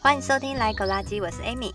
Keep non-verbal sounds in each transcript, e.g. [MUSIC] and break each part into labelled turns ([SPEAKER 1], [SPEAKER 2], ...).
[SPEAKER 1] 欢迎收听《来狗垃圾》，我是 Amy，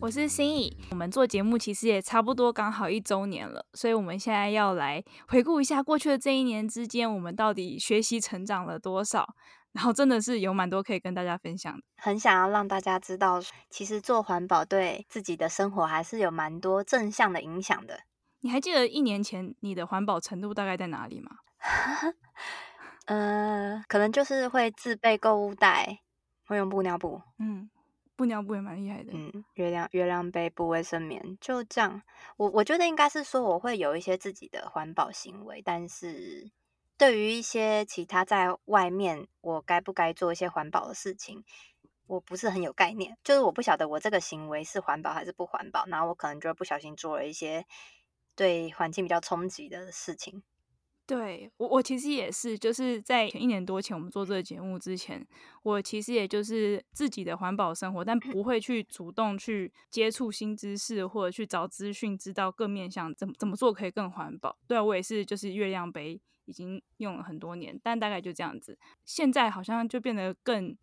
[SPEAKER 2] 我是心怡。我们做节目其实也差不多刚好一周年了，所以我们现在要来回顾一下过去的这一年之间，我们到底学习成长了多少。然后真的是有蛮多可以跟大家分享的，
[SPEAKER 1] 很想要让大家知道，其实做环保对自己的生活还是有蛮多正向的影响的。
[SPEAKER 2] 你还记得一年前你的环保程度大概在哪里吗？[LAUGHS]
[SPEAKER 1] 呃，可能就是会自备购物袋，会用布尿布。
[SPEAKER 2] 嗯。布尿布也蛮厉害的，
[SPEAKER 1] 嗯，月亮月亮杯、布卫生棉，就这样。我我觉得应该是说，我会有一些自己的环保行为，但是对于一些其他在外面，我该不该做一些环保的事情，我不是很有概念。就是我不晓得我这个行为是环保还是不环保，然后我可能就不小心做了一些对环境比较冲击的事情。
[SPEAKER 2] 对我，我其实也是，就是在一年多前我们做这个节目之前，我其实也就是自己的环保生活，但不会去主动去接触新知识或者去找资讯，知道各面向怎么怎么做可以更环保。对啊，我也是，就是月亮杯已经用了很多年，但大概就这样子。现在好像就变得更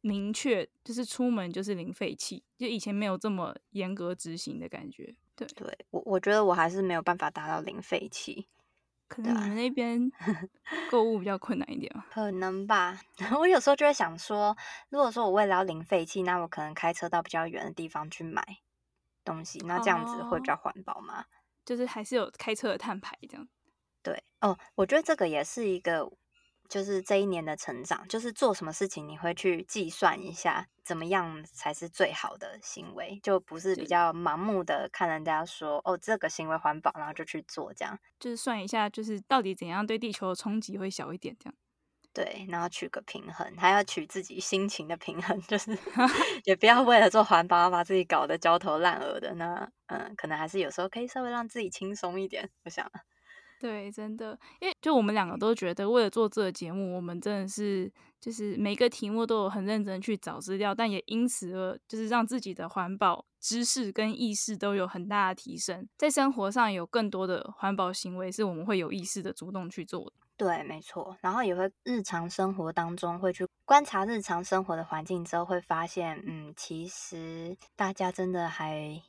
[SPEAKER 2] 明确，就是出门就是零废弃，就以前没有这么严格执行的感觉。对，
[SPEAKER 1] 对我我觉得我还是没有办法达到零废弃。
[SPEAKER 2] 可能你们那边 [LAUGHS] 购物比较困难一点吧？
[SPEAKER 1] 可能吧。[LAUGHS] 我有时候就会想说，如果说我为了要零废弃，那我可能开车到比较远的地方去买东西，那这样子会比较环保吗？
[SPEAKER 2] 就是还是有开车的碳排这样。
[SPEAKER 1] 对哦，我觉得这个也是一个。就是这一年的成长，就是做什么事情你会去计算一下，怎么样才是最好的行为，就不是比较盲目的看人家说哦，这个行为环保，然后就去做这样。
[SPEAKER 2] 就是算一下，就是到底怎样对地球的冲击会小一点这样。
[SPEAKER 1] 对，然后取个平衡，还要取自己心情的平衡，[LAUGHS] 就是 [LAUGHS] 也不要为了做环保把自己搞得焦头烂额的。那嗯，可能还是有时候可以稍微让自己轻松一点，我想。
[SPEAKER 2] 对，真的，因为就我们两个都觉得，为了做这个节目，我们真的是就是每个题目都有很认真去找资料，但也因此而就是让自己的环保知识跟意识都有很大的提升，在生活上有更多的环保行为是我们会有意识的主动去做的。
[SPEAKER 1] 对，没错，然后也会日常生活当中会去观察日常生活的环境之后，会发现，嗯，其实大家真的还。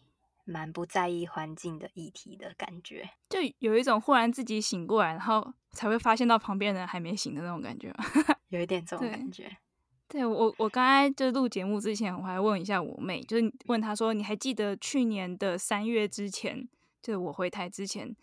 [SPEAKER 1] 蛮不在意环境的议题的感觉，
[SPEAKER 2] 就有一种忽然自己醒过来，然后才会发现到旁边人还没醒的那种感觉，[LAUGHS]
[SPEAKER 1] 有一点这种感
[SPEAKER 2] 觉。对，我，我刚才就录节目之前，我还问一下我妹，就是问她说：“你还记得去年的三月之前，就是我回台之前，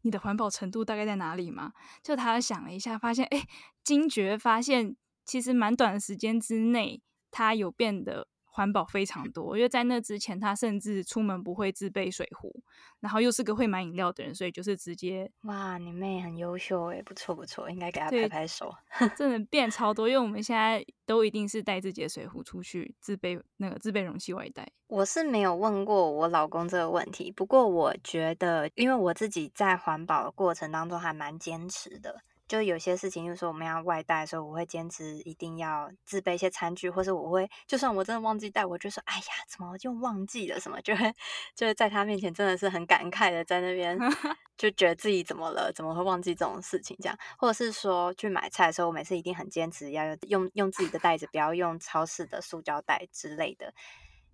[SPEAKER 2] 你的环保程度大概在哪里吗？”就她想了一下，发现，哎，惊觉发现，其实蛮短的时间之内，她有变得。环保非常多，因为在那之前，他甚至出门不会自备水壶，然后又是个会买饮料的人，所以就是直接
[SPEAKER 1] 哇，你妹很优秀诶，不错不错，应该给他拍拍手。
[SPEAKER 2] 真的变超多，因为我们现在都一定是带自己的水壶出去自备那个自备容器外带。
[SPEAKER 1] 我是没有问过我老公这个问题，不过我觉得，因为我自己在环保的过程当中还蛮坚持的。就有些事情，就是说我们要外带的时候，我会坚持一定要自备一些餐具，或者我会，就算我真的忘记带，我就说，哎呀，怎么就忘记了什么？就会就是在他面前真的是很感慨的在那边，[LAUGHS] 就觉得自己怎么了，怎么会忘记这种事情？这样，或者是说去买菜的时候，我每次一定很坚持要用用自己的袋子，不要用超市的塑胶袋之类的。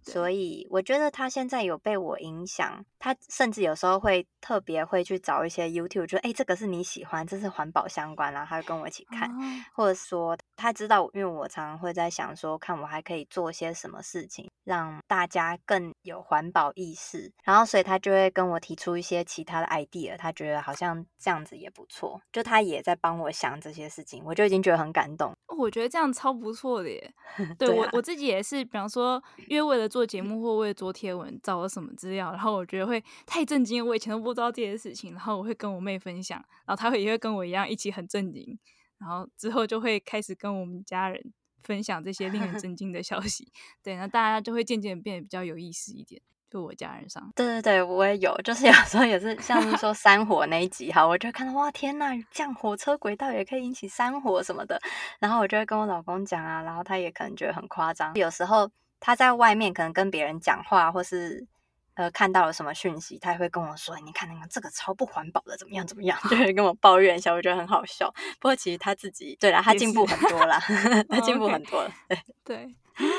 [SPEAKER 1] 所以我觉得他现在有被我影响，他甚至有时候会特别会去找一些 YouTube，就哎，这个是你喜欢，这是环保相关，然后他就跟我一起看，或者说他知道，因为我常常会在想说，看我还可以做些什么事情，让大家更有环保意识，然后所以他就会跟我提出一些其他的 idea，他觉得好像这样子也不错，就他也在帮我想这些事情，我就已经觉得很感动。
[SPEAKER 2] 我觉得这样超不错的耶，[LAUGHS] 对，对啊，我我自己也是，比方说，因为为了做节目或为了做贴文，找了什么资料，然后我觉得会太震惊，我以前都不知道这些事情，然后我会跟我妹分享，然后她会也会跟我一样一起很震惊，然后之后就会开始跟我们家人分享这些令人震惊的消息，[LAUGHS] 对，那大家就会渐渐变得比较有意思一点。就我家人上，
[SPEAKER 1] 对对对，我也有，就是有时候也是像是说 [LAUGHS] 山火那一集哈，我就看到哇天呐，这样火车轨道也可以引起山火什么的，然后我就会跟我老公讲啊，然后他也可能觉得很夸张。有时候他在外面可能跟别人讲话，或是呃看到了什么讯息，他也会跟我说：“你看那个这个超不环保的，怎么样怎么样？”就会跟我抱怨一下，我觉得很好笑。不过其实他自己对啦，他进步很多啦，[LAUGHS] 他进步很多了。对
[SPEAKER 2] 对，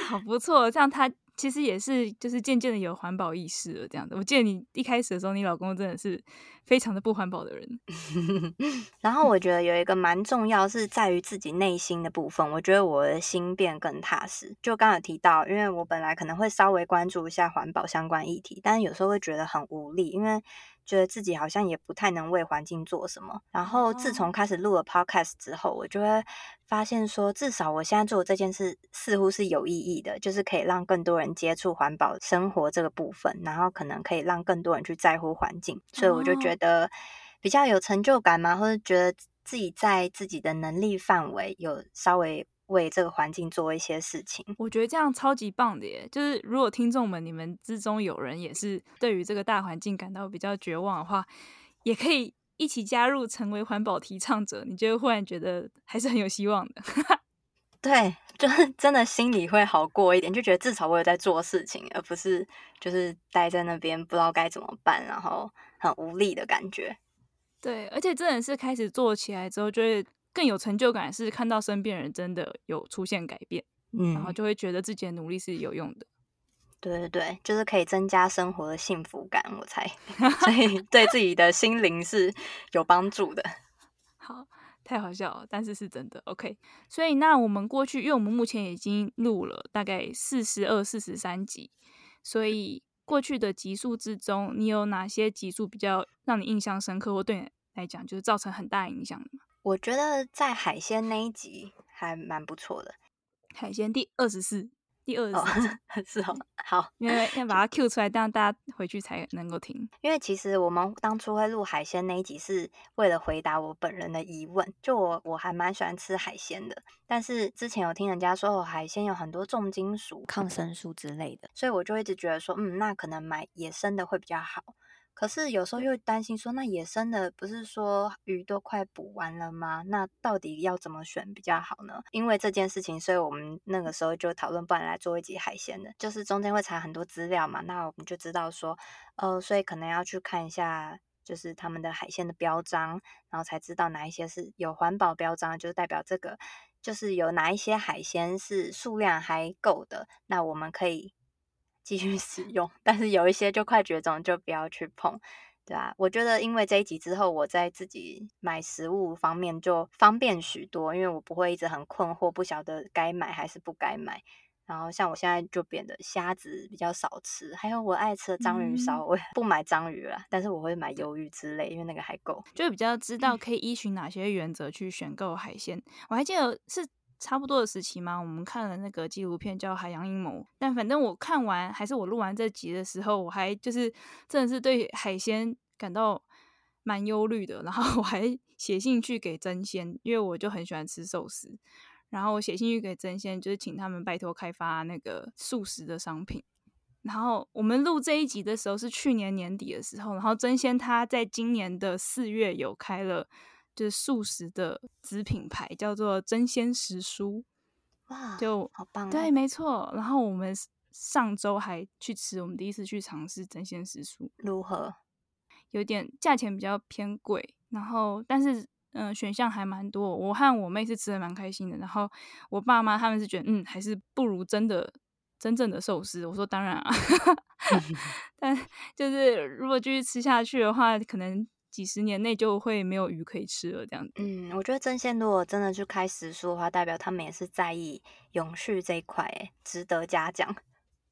[SPEAKER 2] 好不错，这样他。其实也是，就是渐渐的有环保意识了，这样子。我记得你一开始的时候，你老公真的是非常的不环保的人。[LAUGHS]
[SPEAKER 1] 然后我觉得有一个蛮重要，是在于自己内心的部分。我觉得我的心变更踏实。就刚刚有提到，因为我本来可能会稍微关注一下环保相关议题，但是有时候会觉得很无力，因为。觉得自己好像也不太能为环境做什么。然后自从开始录了 Podcast 之后，我就会发现说，至少我现在做的这件事似乎是有意义的，就是可以让更多人接触环保生活这个部分，然后可能可以让更多人去在乎环境。所以我就觉得比较有成就感嘛，或者觉得自己在自己的能力范围有稍微。为这个环境做一些事情，
[SPEAKER 2] 我觉得这样超级棒的耶！就是如果听众们你们之中有人也是对于这个大环境感到比较绝望的话，也可以一起加入成为环保提倡者，你就会忽然觉得还是很有希望的。[LAUGHS]
[SPEAKER 1] 对，就是 [LAUGHS] 真的心里会好过一点，就觉得至少我有在做事情，而不是就是待在那边不知道该怎么办，然后很无力的感觉。
[SPEAKER 2] 对，而且真的是开始做起来之后，就会。更有成就感是看到身边人真的有出现改变，嗯，然后就会觉得自己的努力是有用的。
[SPEAKER 1] 对对对，就是可以增加生活的幸福感，我猜，[LAUGHS] 所以对自己的心灵是有帮助的。[LAUGHS]
[SPEAKER 2] 好，太好笑了，但是是真的。OK，所以那我们过去，因为我们目前已经录了大概四十二、四十三集，所以过去的集数之中，你有哪些集数比较让你印象深刻，或对你来讲就是造成很大影响的吗？
[SPEAKER 1] 我觉得在海鲜那一集还蛮不错的，
[SPEAKER 2] 海鲜第二十四，第二十四、
[SPEAKER 1] 哦、[LAUGHS] 是哦，好，
[SPEAKER 2] 因为要把它 Q 出来，这样大家回去才能够听。
[SPEAKER 1] 因为其实我们当初会录海鲜那一集，是为了回答我本人的疑问。就我我还蛮喜欢吃海鲜的，但是之前有听人家说，哦，海鲜有很多重金属、抗生素之类的，所以我就一直觉得说，嗯，那可能买野生的会比较好。可是有时候又担心说，那野生的不是说鱼都快捕完了吗？那到底要怎么选比较好呢？因为这件事情，所以我们那个时候就讨论，不然来做一集海鲜的，就是中间会查很多资料嘛。那我们就知道说，呃，所以可能要去看一下，就是他们的海鲜的标章，然后才知道哪一些是有环保标章，就是代表这个，就是有哪一些海鲜是数量还够的，那我们可以。继续使用，但是有一些就快绝种，就不要去碰，对啊，我觉得因为这一集之后，我在自己买食物方面就方便许多，因为我不会一直很困惑，不晓得该买还是不该买。然后像我现在就变得虾子比较少吃，还有我爱吃的章鱼烧，嗯、我不买章鱼了，但是我会买鱿鱼之类，因为那个还够，
[SPEAKER 2] 就比较知道可以依循哪些原则去选购海鲜。我还记得是。差不多的时期嘛？我们看了那个纪录片叫《海洋阴谋》，但反正我看完还是我录完这集的时候，我还就是真的是对海鲜感到蛮忧虑的。然后 [LAUGHS] 我还写信去给争鲜，因为我就很喜欢吃寿司。然后我写信去给争鲜，就是请他们拜托开发那个素食的商品。然后我们录这一集的时候是去年年底的时候，然后争鲜他在今年的四月有开了。就是素食的子品牌叫做真鲜食蔬，
[SPEAKER 1] 哇，
[SPEAKER 2] 就
[SPEAKER 1] 好棒！
[SPEAKER 2] 对，没错。然后我们上周还去吃，我们第一次去尝试真鲜食蔬，
[SPEAKER 1] 如何？
[SPEAKER 2] 有点价钱比较偏贵，然后但是嗯、呃，选项还蛮多。我和我妹是吃的蛮开心的，然后我爸妈他们是觉得嗯，还是不如真的真正的寿司。我说当然啊，[LAUGHS] [LAUGHS] 但就是如果继续吃下去的话，可能。几十年内就会没有鱼可以吃了，这样子。
[SPEAKER 1] 嗯，我觉得真鲜如果真的去开时蔬的话，代表他们也是在意永续这一块，哎，值得嘉奖，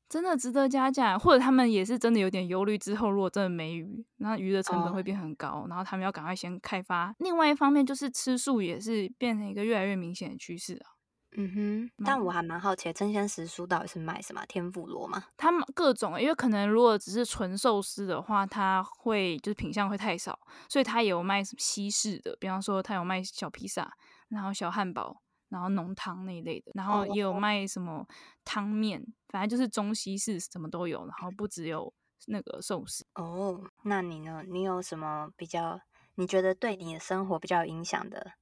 [SPEAKER 2] 真的值得嘉奖。或者他们也是真的有点忧虑，之后如果真的没鱼，那鱼的成本会变很高，哦、然后他们要赶快先开发。另外一方面，就是吃素也是变成一个越来越明显的趋势啊。
[SPEAKER 1] 嗯哼，但我还蛮好奇，真鲜时蔬到底是卖什么？天妇罗吗？
[SPEAKER 2] 他们各种，因为可能如果只是纯寿司的话，它会就是品相会太少，所以它有卖什么西式的，比方说它有卖小披萨，然后小汉堡，然后浓汤那一类的，然后也有卖什么汤面，反正就是中西式什么都有，然后不只有那个寿司。
[SPEAKER 1] 哦，那你呢？你有什么比较？你觉得对你的生活比较有影响的？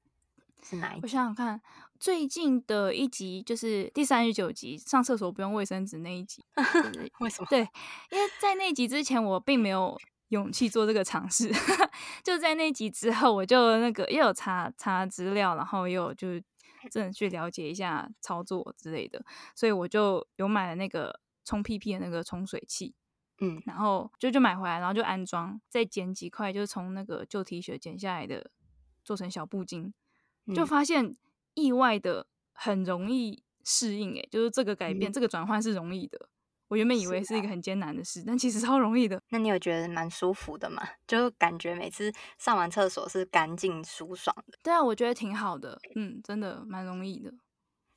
[SPEAKER 1] 是哪一集？
[SPEAKER 2] 我想想看，最近的一集就是第三十九集，上厕所不用卫生纸那一集。[LAUGHS]
[SPEAKER 1] 为什么？
[SPEAKER 2] 对，因为在那集之前我并没有勇气做这个尝试，[LAUGHS] 就在那集之后，我就那个又有查查资料，然后又有就真的去了解一下操作之类的，所以我就有买了那个冲屁屁的那个冲水器。
[SPEAKER 1] 嗯，
[SPEAKER 2] 然后就就买回来，然后就安装，再剪几块，就是从那个旧 T 恤剪下来的，做成小布巾，就发现意外的很容易适应，诶，就是这个改变，嗯、这个转换是容易的。我原本以为是一个很艰难的事，啊、但其实超容易的。
[SPEAKER 1] 那你有觉得蛮舒服的吗？就感觉每次上完厕所是干净舒爽的。
[SPEAKER 2] 对啊，我觉得挺好的，嗯，真的蛮容易的。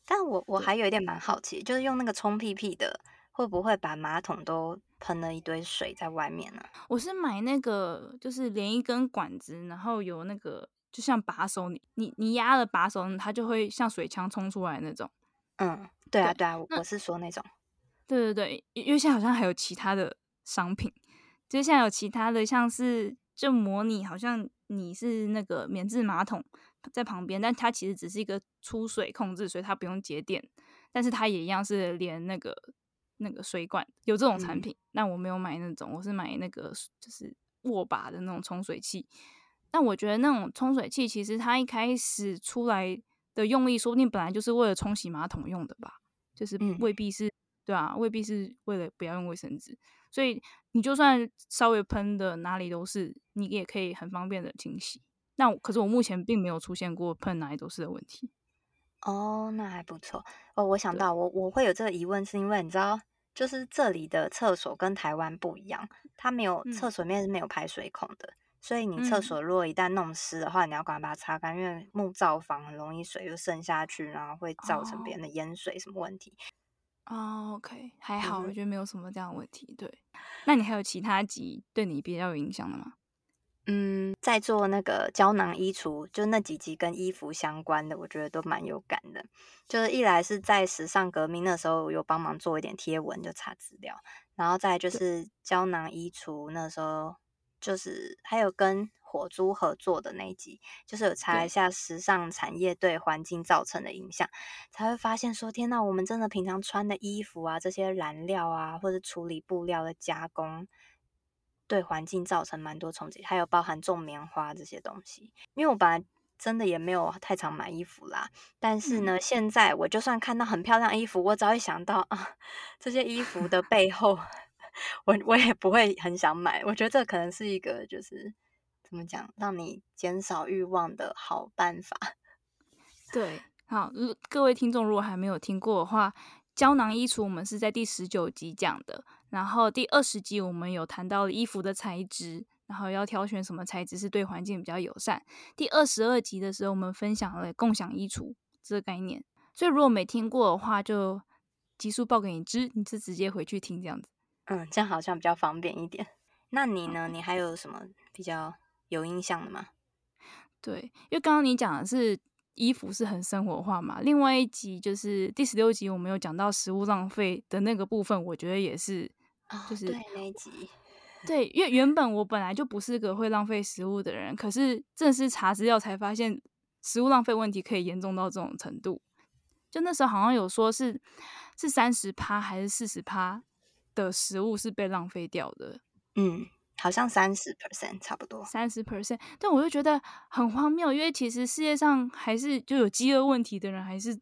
[SPEAKER 1] 但我我还有一点蛮好奇，就是用那个冲屁屁的。会不会把马桶都喷了一堆水在外面呢？啊？
[SPEAKER 2] 我是买那个，就是连一根管子，然后有那个就像把手，你你你压了把手，它就会像水枪冲出来那种。
[SPEAKER 1] 嗯，对啊，对啊，我是说那种。
[SPEAKER 2] 对对对，因为现在好像还有其他的商品，就像有其他的，像是就模拟好像你是那个免治马桶在旁边，但它其实只是一个出水控制，所以它不用节电，但是它也一样是连那个。那个水管有这种产品，那、嗯、我没有买那种，我是买那个就是握把的那种冲水器。但我觉得那种冲水器其实它一开始出来的用意，说不定本来就是为了冲洗马桶用的吧，就是未必是、嗯、对啊，未必是为了不要用卫生纸。所以你就算稍微喷的哪里都是，你也可以很方便的清洗。那可是我目前并没有出现过喷哪里都是的问题。
[SPEAKER 1] 哦，那还不错哦。我想到我我会有这个疑问，是因为你知道。就是这里的厕所跟台湾不一样，它没有厕所里面是没有排水孔的，嗯、所以你厕所如果一旦弄湿的话，嗯、你要赶快把它擦干，因为木造房很容易水就渗下去，然后会造成别人的淹水什么问题。
[SPEAKER 2] 哦，OK，还好，我觉得没有什么这样的问题。对，那你还有其他集对你比较有影响的吗？
[SPEAKER 1] 嗯，在做那个胶囊衣橱，就那几集跟衣服相关的，我觉得都蛮有感的。就是一来是在时尚革命那时候有帮忙做一点贴文，就查资料，然后再就是胶囊衣橱那时候，就是还有跟火猪合作的那一集，就是有查一下时尚产业对环境造成的影响，才会发现说，天呐，我们真的平常穿的衣服啊，这些染料啊，或者处理布料的加工。对环境造成蛮多冲击，还有包含种棉花这些东西。因为我本来真的也没有太常买衣服啦，但是呢，嗯、现在我就算看到很漂亮衣服，我只要一想到啊，这些衣服的背后，我我也不会很想买。我觉得这可能是一个就是怎么讲，让你减少欲望的好办法。
[SPEAKER 2] 对，好，各位听众如果还没有听过的话，胶囊衣橱我们是在第十九集讲的。然后第二十集我们有谈到衣服的材质，然后要挑选什么材质是对环境比较友善。第二十二集的时候，我们分享了共享衣橱这个概念。所以如果没听过的话，就急速报给你知，你就直接回去听这样子。
[SPEAKER 1] 嗯，这样好像比较方便一点。那你呢？你还有什么比较有印象的吗？
[SPEAKER 2] 对，因为刚刚你讲的是。衣服是很生活化嘛？另外一集就是第十六集，我们有讲到食物浪费的那个部分，我觉得也是，就是、
[SPEAKER 1] 哦、对那一集，
[SPEAKER 2] 对，因为原本我本来就不是个会浪费食物的人，可是正式查资料才发现，食物浪费问题可以严重到这种程度。就那时候好像有说是是三十趴还是四十趴的食物是被浪费掉的，
[SPEAKER 1] 嗯。好像三十 percent 差不多，
[SPEAKER 2] 三十 percent，但我就觉得很荒谬，因为其实世界上还是就有饥饿问题的人，还是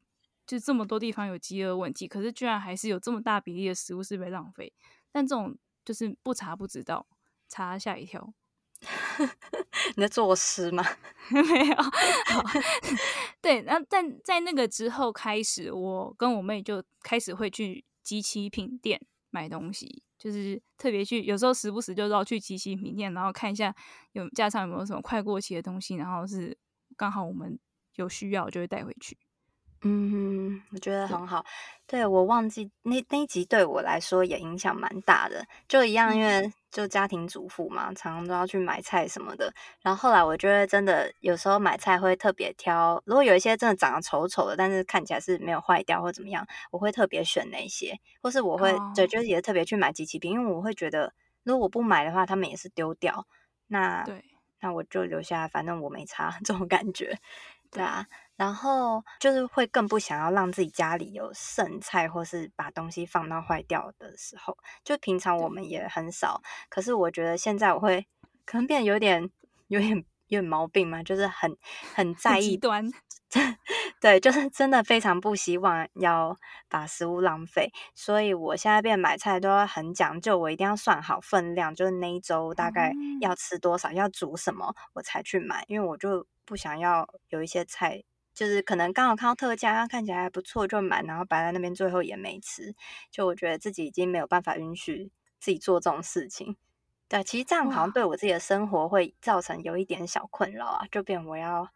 [SPEAKER 2] 就这么多地方有饥饿问题，可是居然还是有这么大比例的食物是被浪费。但这种就是不查不知道，查吓一跳。[LAUGHS]
[SPEAKER 1] 你在作诗吗？[LAUGHS]
[SPEAKER 2] 没有。好，[LAUGHS] 对，那但在那个之后开始，我跟我妹就开始会去集齐品店买东西。就是特别去，有时候时不时就绕去即期品店，然后看一下有架上有没有什么快过期的东西，然后是刚好我们有需要就会带回去。
[SPEAKER 1] 嗯，我觉得很好。对，对，我忘记那那一集对我来说也影响蛮大的，就一样，因为就家庭主妇嘛，常常都要去买菜什么的。然后后来我觉得真的有时候买菜会特别挑，如果有一些真的长得丑丑的，但是看起来是没有坏掉或怎么样，我会特别选那些，或是我会对，就是也特别去买机器品，因为我会觉得如果我不买的话，他们也是丢掉。那对，那我就留下来，反正我没差 [LAUGHS] 这种感觉，对啊。然后就是会更不想要让自己家里有剩菜，或是把东西放到坏掉的时候。就平常我们也很少，可是我觉得现在我会可能变得有点、有点、有点毛病嘛，就是很很在意
[SPEAKER 2] 端。[LAUGHS]
[SPEAKER 1] 对，就是真的非常不希望要把食物浪费，所以我现在变买菜都要很讲究，我一定要算好分量，就是那一周大概要吃多少，要煮什么，我才去买，因为我就不想要有一些菜，就是可能刚好看到特价，看起来还不错就买，然后摆在那边，最后也没吃，就我觉得自己已经没有办法允许自己做这种事情。对，其实这样好像对我自己的生活会造成有一点小困扰啊，就变我要。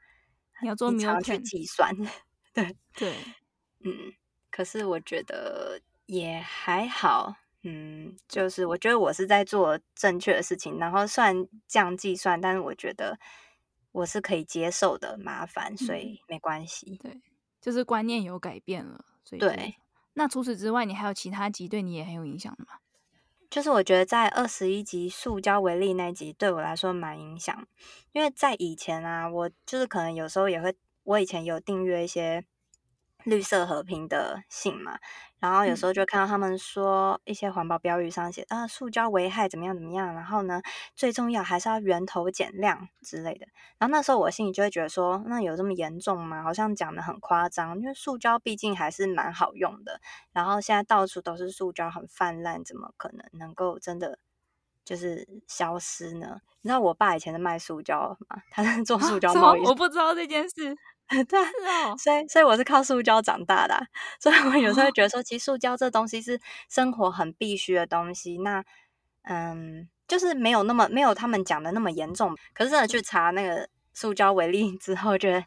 [SPEAKER 2] 你要做没有
[SPEAKER 1] 去计算，[LAUGHS] 对
[SPEAKER 2] 对，
[SPEAKER 1] 嗯，可是我觉得也还好，嗯，就是我觉得我是在做正确的事情，然后虽然这样计算，但是我觉得我是可以接受的麻烦，所以没关系。
[SPEAKER 2] 对，就是观念有改变了，所以
[SPEAKER 1] 对。
[SPEAKER 2] 那除此之外，你还有其他集对你也很有影响的吗？
[SPEAKER 1] 就是我觉得在二十一集塑胶为例那集对我来说蛮影响，因为在以前啊，我就是可能有时候也会，我以前有订阅一些绿色和平的信嘛，然后有时候就看到他们说一些环保标语上写啊，塑胶危害怎么样怎么样，然后呢，最重要还是要源头减量之类的，然后那时候我心里就会觉得说，那有这么严重吗？好像讲的很夸张，因为塑胶毕竟还是蛮好用的，然后现在到处都是塑胶，很泛滥，怎么可能能够真的就是消失呢？你知道我爸以前是卖塑胶嘛？他是做塑胶贸易，
[SPEAKER 2] 我不知道这件事。[LAUGHS]
[SPEAKER 1] 对，哦、所以所以我是靠塑胶长大的，啊，[LAUGHS] 所以我有时候会觉得说，其实塑胶这东西是生活很必须的东西。那嗯，就是没有那么没有他们讲的那么严重。可是真的去查那个塑胶为例之后，觉得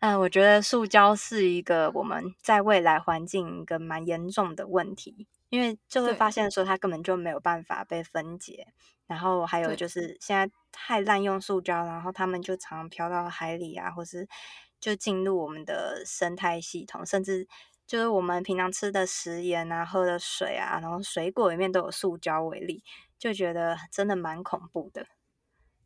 [SPEAKER 1] 嗯、呃，我觉得塑胶是一个我们在未来环境一个蛮严重的问题，因为就会发现说它根本就没有办法被分解。然后还有就是现在太滥用塑胶，然后他们就常漂到海里啊，或是。就进入我们的生态系统，甚至就是我们平常吃的食盐啊、喝的水啊，然后水果里面都有塑胶为例，就觉得真的蛮恐怖的。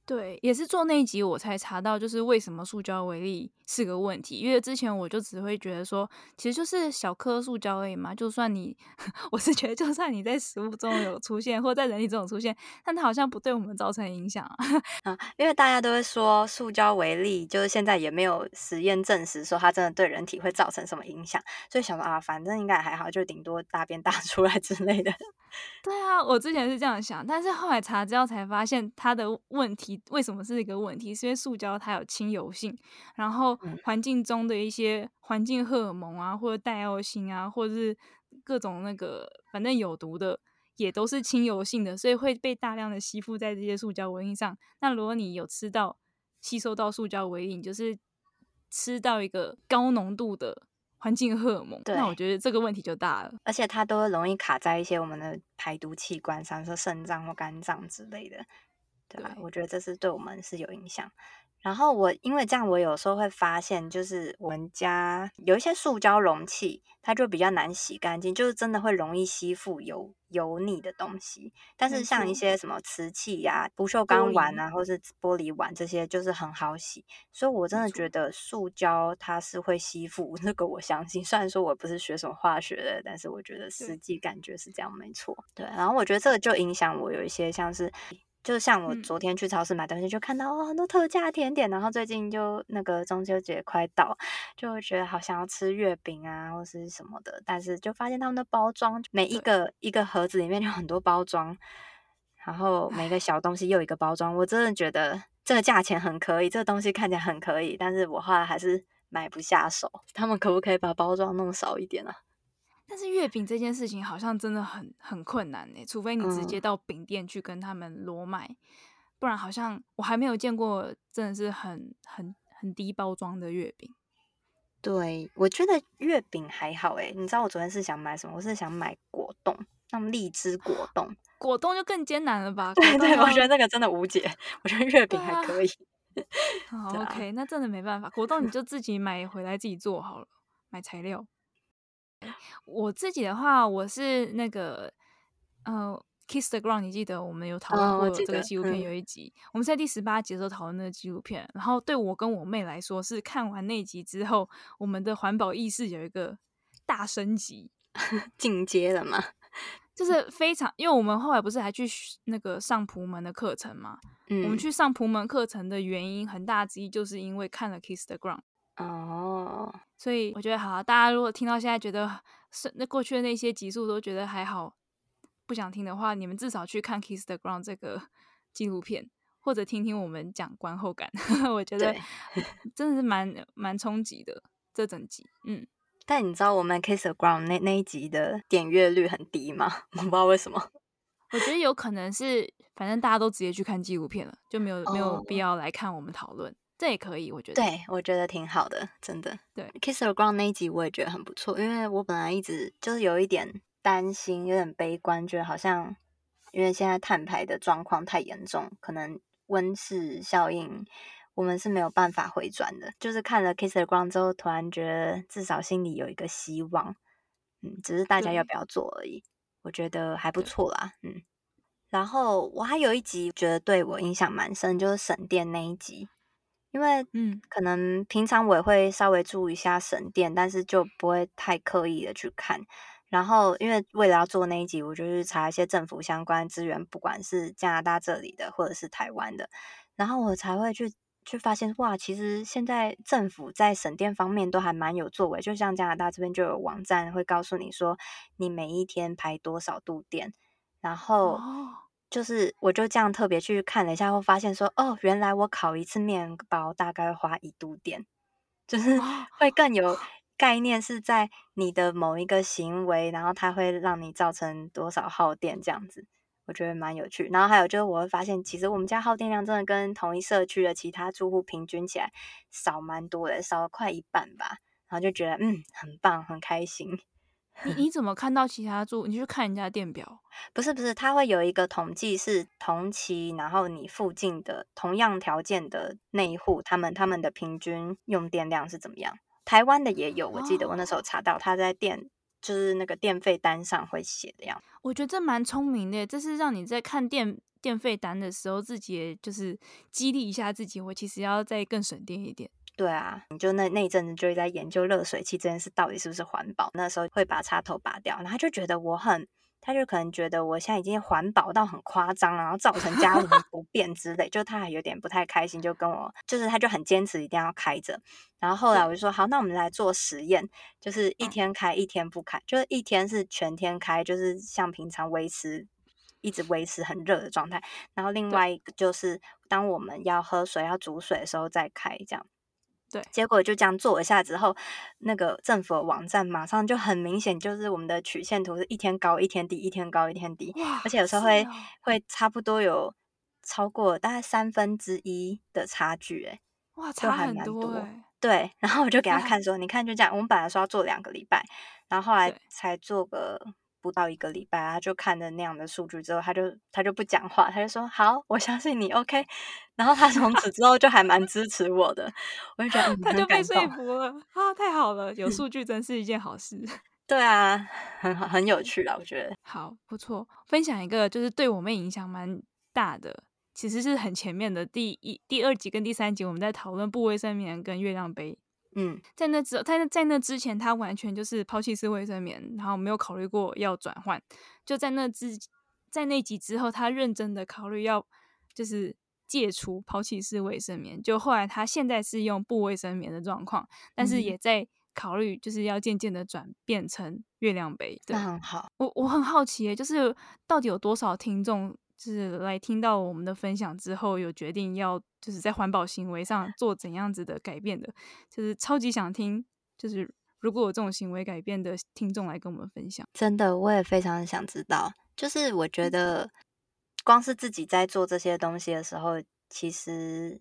[SPEAKER 2] 对，也是做那一集我才查到，就是为什么塑胶微粒是个问题。因为之前我就只会觉得说，其实就是小颗塑胶而已嘛。就算你，[LAUGHS] 我是觉得，就算你在食物中有出现，或在人体中有出现，但它好像不对我们造成影响啊。
[SPEAKER 1] 啊，[LAUGHS] 因为大家都会说塑胶微粒，就是现在也没有实验证实说它真的对人体会造成什么影响，所以想说啊，反正应该还好，就顶多大便大 [LAUGHS] 出来之类的。
[SPEAKER 2] 对啊，我之前是这样想，但是后来查资料才发现，它的问题为什么是一个问题？是因为塑胶它有亲油性，然后环境中的一些环境荷尔蒙啊，或者带药性啊，或者是各种那个反正有毒的，也都是亲油性的，所以会被大量的吸附在这些塑胶微粒上。那如果你有吃到吸收到塑胶微粒，你就是吃到一个高浓度的。环境荷尔蒙，那我觉得这个问题就大了，
[SPEAKER 1] 而且它都容易卡在一些我们的排毒器官上，说肾脏或肝脏之类的，对吧？对，我觉得这是对我们是有影响。然后我因为这样，我有时候会发现，就是我们家有一些塑胶容器，它就比较难洗干净，就是真的会容易吸附油油腻的东西。但是像一些什么瓷器呀、啊、不锈钢碗啊，或是玻璃碗这些，就是很好洗。所以我真的觉得塑胶它是会吸附，这个我相信。虽然说我不是学什么化学的，但是我觉得实际感觉是这样，没错。对，然后我觉得这个就影响我有一些像是。就像我昨天去超市买东西，嗯、就看到哦很多特价甜点，然后最近就那个中秋节快到，就会觉得好想要吃月饼啊或是什么的，但是就发现他们的包装每一个一个盒子里面有很多包装，然后每个小东西又一个包装，我真的觉得这个价钱很可以，这个东西看起来很可以，但是我后来还是买不下手。他们可不可以把包装弄少一点啊？
[SPEAKER 2] 但是月饼这件事情好像真的很很困难呢，除非你直接到饼店去跟他们裸买，嗯、不然好像我还没有见过真的是很很很低包装的月饼。
[SPEAKER 1] 对，我觉得月饼还好诶，你知道我昨天是想买什么？我是想买果冻，那种荔枝果冻，[GASPS]
[SPEAKER 2] 果冻就更艰难了吧？
[SPEAKER 1] 对 [LAUGHS] 对，我觉得那个真的无解。我觉得月饼还可以。[LAUGHS]
[SPEAKER 2] 好，OK，那真的没办法，果冻你就自己买回来自己做好了，买材料。我自己的话，我是那个，呃，Kiss the Ground，你记得我们有讨论过这个纪录片有一集，
[SPEAKER 1] 哦、
[SPEAKER 2] 我们在第十八集的时候讨论那个纪录片，然后对我跟我妹来说是看完那集之后，我们的环保意识有一个大升级，[LAUGHS]
[SPEAKER 1] 进阶了嘛，[LAUGHS]
[SPEAKER 2] 就是非常，因为我们后来不是还去那个上普门的课程嘛，嗯，我们去上普门课程的原因很大之一就是因为看了 Kiss the Ground。
[SPEAKER 1] 哦，所
[SPEAKER 2] 以我觉得好，大家如果听到现在觉得是那过去的那些集数都觉得还好，不想听的话，你们至少去看《Kiss the Ground》这个纪录片，或者听听我们讲观后感。[LAUGHS] 我觉得真的是蛮蛮冲击的这整集。嗯，
[SPEAKER 1] 但你知道我们《Kiss the Ground》那那一集的点阅率很低吗？[LAUGHS] 我不知道为什么。
[SPEAKER 2] 我觉得有可能是，反正大家都直接去看纪录片了，就没有、oh. 没有必要来看我们讨论。这也可以，我觉得。
[SPEAKER 1] 对，我觉得挺好的，真的。
[SPEAKER 2] 对
[SPEAKER 1] ，Kiss the Ground 那一集我也觉得很不错，因为我本来一直就是有一点担心，有点悲观，觉得好像因为现在碳排的状况太严重，可能温室效应我们是没有办法回转的。就是看了 Kiss the Ground 之后，突然觉得至少心里有一个希望，嗯，只是大家要不要做而已。我觉得还不错啦，嗯。然后我还有一集觉得对我印象蛮深，就是省电那一集。因为嗯，可能平常我也会稍微注意一下省电，但是就不会太刻意的去看。然后，因为为了要做那一集，我就去查一些政府相关资源，不管是加拿大这里的或者是台湾的，然后我才会去去发现，哇，其实现在政府在省电方面都还蛮有作为。就像加拿大这边就有网站会告诉你说，你每一天排多少度电，然后。哦就是，我就这样特别去看了一下，会发现说，哦，原来我烤一次面包大概花一度电，就是会更有 [LAUGHS] 概念，是在你的某一个行为，然后它会让你造成多少耗电这样子，我觉得蛮有趣。然后还有就是，我会发现其实我们家耗电量真的跟同一社区的其他住户平均起来少蛮多的，少了快一半吧。然后就觉得嗯，很棒，很开心。
[SPEAKER 2] 你你怎么看到其他住？你去看人家电表？
[SPEAKER 1] 不是不是，它会有一个统计，是同期，然后你附近的同样条件的那一户，他们他们的平均用电量是怎么样？台湾的也有，我记得我那时候查到，他在电就是那个电费单上会写的样。
[SPEAKER 2] 我觉得这蛮聪明的，这是让你在看电电费单的时候，自己也就是激励一下自己，我其实要再更省电一点。
[SPEAKER 1] 对啊，你就那那一阵子就在研究热水器这件事到底是不是环保。那时候会把插头拔掉，然后他就觉得我很，他就可能觉得我现在已经环保到很夸张，然后造成家里不便之类，就他还有点不太开心，就跟我就是他就很坚持一定要开着。然后后来我就说好，那我们来做实验，就是一天开一天不开，就是一天是全天开，就是像平常维持一直维持很热的状态。然后另外一个就是当我们要喝水要煮水的时候再开这样。
[SPEAKER 2] 对，
[SPEAKER 1] 结果就这样做一下之后，那个政府的网站马上就很明显，就是我们的曲线图是一天高一天低，一天高一天低，而且有时候会、哦、会差不多有超过大概三分之一的差距，哎，
[SPEAKER 2] 哇，差很多，
[SPEAKER 1] 对，然后我就给他看说，你看就这样，我们本来说要做两个礼拜，然后后来才做个。不到一个礼拜，他就看了那样的数据之后，他就他就不讲话，他就说好，我相信你，OK。然后他从此之后就还蛮支持我的，我就觉得、[LAUGHS] 嗯、
[SPEAKER 2] 他就被说服了啊，太好了，有数据真是一件好事。[LAUGHS]
[SPEAKER 1] 对啊，很好很有趣啦，我觉得。
[SPEAKER 2] 好，不错，分享一个就是对我们影响蛮大的，其实是很前面的第一、第二集跟第三集，我们在讨论不卫生棉跟月亮杯。嗯，在那之在那在那之前，他完全就是抛弃式卫生棉，然后没有考虑过要转换。就在那之在那集之后，他认真的考虑要就是戒除抛弃式卫生棉。就后来他现在是用布卫生棉的状况，但是也在考虑就是要渐渐的转变成月亮杯。对，
[SPEAKER 1] 那很好。
[SPEAKER 2] 我我很好奇，就是到底有多少听众？就是来听到我们的分享之后，有决定要就是在环保行为上做怎样子的改变的，就是超级想听，就是如果有这种行为改变的听众来跟我们分享，
[SPEAKER 1] 真的我也非常想知道。就是我觉得光是自己在做这些东西的时候，其实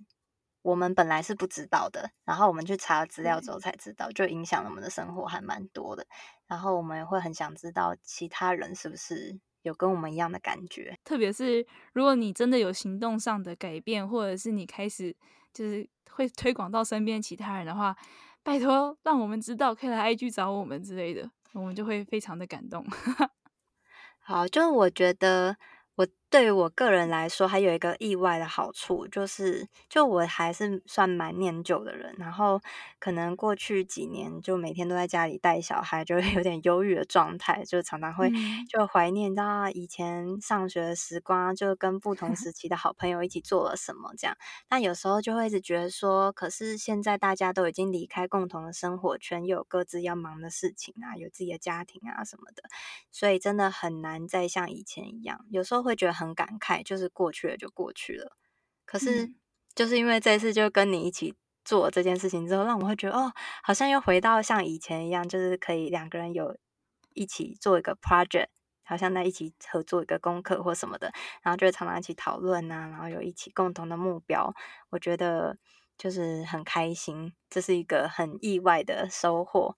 [SPEAKER 1] 我们本来是不知道的，然后我们去查了资料之后才知道，就影响了我们的生活还蛮多的。然后我们也会很想知道其他人是不是。有跟我们一样的感觉，
[SPEAKER 2] 特别是如果你真的有行动上的改变，或者是你开始就是会 [LAUGHS] 推广到身边其他人的话，拜托让我们知道，可以来 IG 找我们之类的，我们就会非常的感动。[LAUGHS]
[SPEAKER 1] 好，就是我觉得我对于我个人来说，还有一个意外的好处，就是就我还是算蛮念旧的人，然后可能过去几年就每天都在家里带小孩，就会有点忧郁的状态，就常常会就怀念到以前上学的时光，就跟不同时 [LAUGHS] 期的好朋友一起做了什么这样。但有时候就会一直觉得说，可是现在大家都已经离开共同的生活圈，又有各自要忙的事情啊，有自己的家庭啊什么的，所以真的很难再像以前一样，有时候会觉得很感慨，就是过去了就过去了。可是就是因为这次就跟你一起做这件事情之后，让我会觉得哦，好像又回到像以前一样，就是可以两个人有一起做一个 project，好像在一起合作一个功课或什么的，然后就会常常一起讨论啊，然后有一起共同的目标，我觉得就是很开心，这是一个很意外的收获。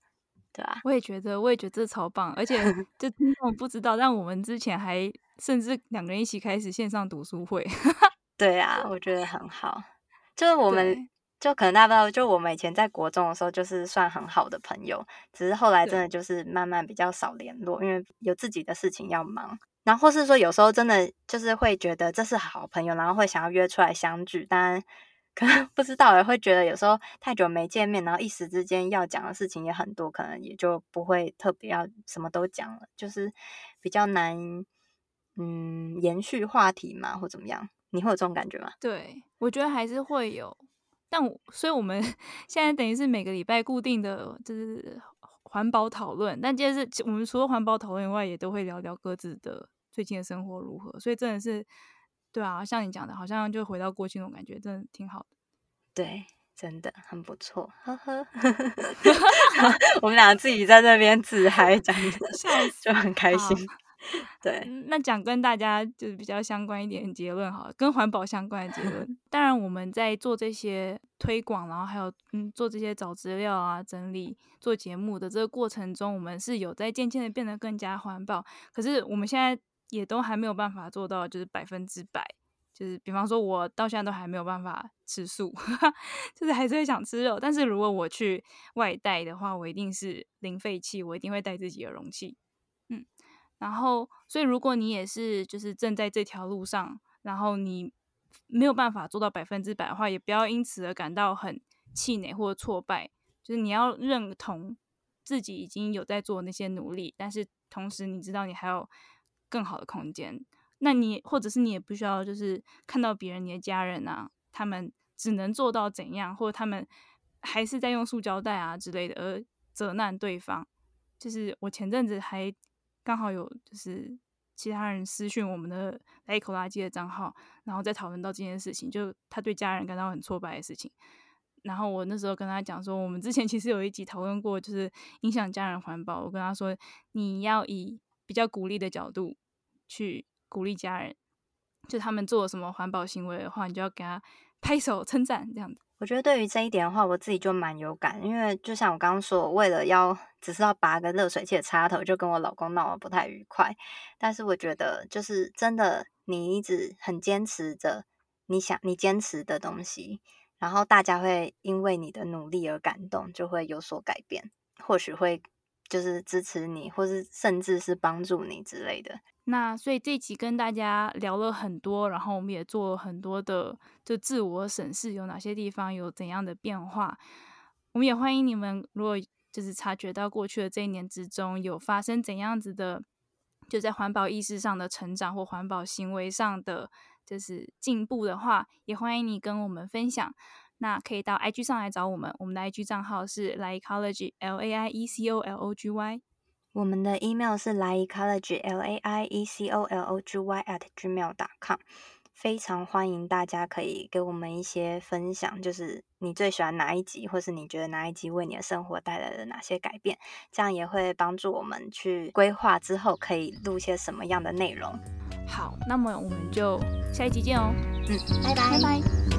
[SPEAKER 1] 对啊，
[SPEAKER 2] 我也觉得，我也觉得这超棒，而且 [LAUGHS] 就听众不知道，但我们之前还甚至两个人一起开始线上读书会。[LAUGHS]
[SPEAKER 1] 对啊，我觉得很好。就是我们就可能大家不知道，就我们以前在国中的时候，就是算很好的朋友，只是后来真的就是慢慢比较少联络，因为有自己的事情要忙。然后或是说有时候真的就是会觉得这是好朋友，然后会想要约出来相聚，但。可能不知道也会觉得有时候太久没见面，然后一时之间要讲的事情也很多，可能也就不会特别要什么都讲了，就是比较难，嗯，延续话题嘛，或怎么样？你会有这种感觉吗？
[SPEAKER 2] 对，我觉得还是会有，但我所以我们 [LAUGHS] 现在等于是每个礼拜固定的就是环保讨论，但就是我们除了环保讨论以外，也都会聊聊各自的最近的生活如何，所以真的是。对啊，像你讲的，好像就回到过去那种感觉，真的挺好的。
[SPEAKER 1] 对，真的很不错，呵呵。[LAUGHS] 我们俩自己在那边自嗨，讲就很开心。对，
[SPEAKER 2] 那讲跟大家就是比较相关一点的结论好了，跟环保相关的结论。[LAUGHS] 当然，我们在做这些推广，然后还有嗯做这些找资料啊、整理、做节目的这个过程中，我们是有在渐渐的变得更加环保。可是我们现在。也都还没有办法做到，就是百分之百，就是比方说，我到现在都还没有办法吃素，[LAUGHS] 就是还是会想吃肉。但是如果我去外带的话，我一定是零废弃，我一定会带自己的容器。嗯，然后，所以如果你也是就是正在这条路上，然后你没有办法做到百分之百的话，也不要因此而感到很气馁或挫败。就是你要认同自己已经有在做那些努力，但是同时你知道你还有。更好的空间，那你或者是你也不需要，就是看到别人、你的家人啊，他们只能做到怎样，或者他们还是在用塑胶袋啊之类的，而责难对方。就是我前阵子还刚好有，就是其他人私讯我们的来一口垃圾的账号，然后再讨论到这件事情，就他对家人感到很挫败的事情。然后我那时候跟他讲说，我们之前其实有一集讨论过，就是影响家人环保。我跟他说，你要以。比较鼓励的角度去鼓励家人，就他们做什么环保行为的话，你就要给他拍手称赞这样子。
[SPEAKER 1] 我觉得对于这一点的话，我自己就蛮有感，因为就像我刚刚说，为了要只是要拔个热水器的插头，就跟我老公闹得不太愉快。但是我觉得，就是真的，你一直很坚持着你想你坚持的东西，然后大家会因为你的努力而感动，就会有所改变，或许会。就是支持你，或是甚至是帮助你之类的。
[SPEAKER 2] 那所以这一集跟大家聊了很多，然后我们也做了很多的就自我审视，有哪些地方有怎样的变化。我们也欢迎你们，如果就是察觉到过去的这一年之中有发生怎样子的，就在环保意识上的成长或环保行为上的就是进步的话，也欢迎你跟我们分享。那可以到 IG 上来找我们，我们的 IG 账号是 Laiecology L A I E C O L O G Y，
[SPEAKER 1] 我们的 email 是 Laiecology L A I E C O L O G Y at gmail.com，非常欢迎大家可以给我们一些分享，就是你最喜欢哪一集，或是你觉得哪一集为你的生活带来了哪些改变，这样也会帮助我们去规划之后可以录些什么样的内容。
[SPEAKER 2] 好，那么我们就下一集见哦，
[SPEAKER 1] 嗯，拜拜，
[SPEAKER 2] 拜拜。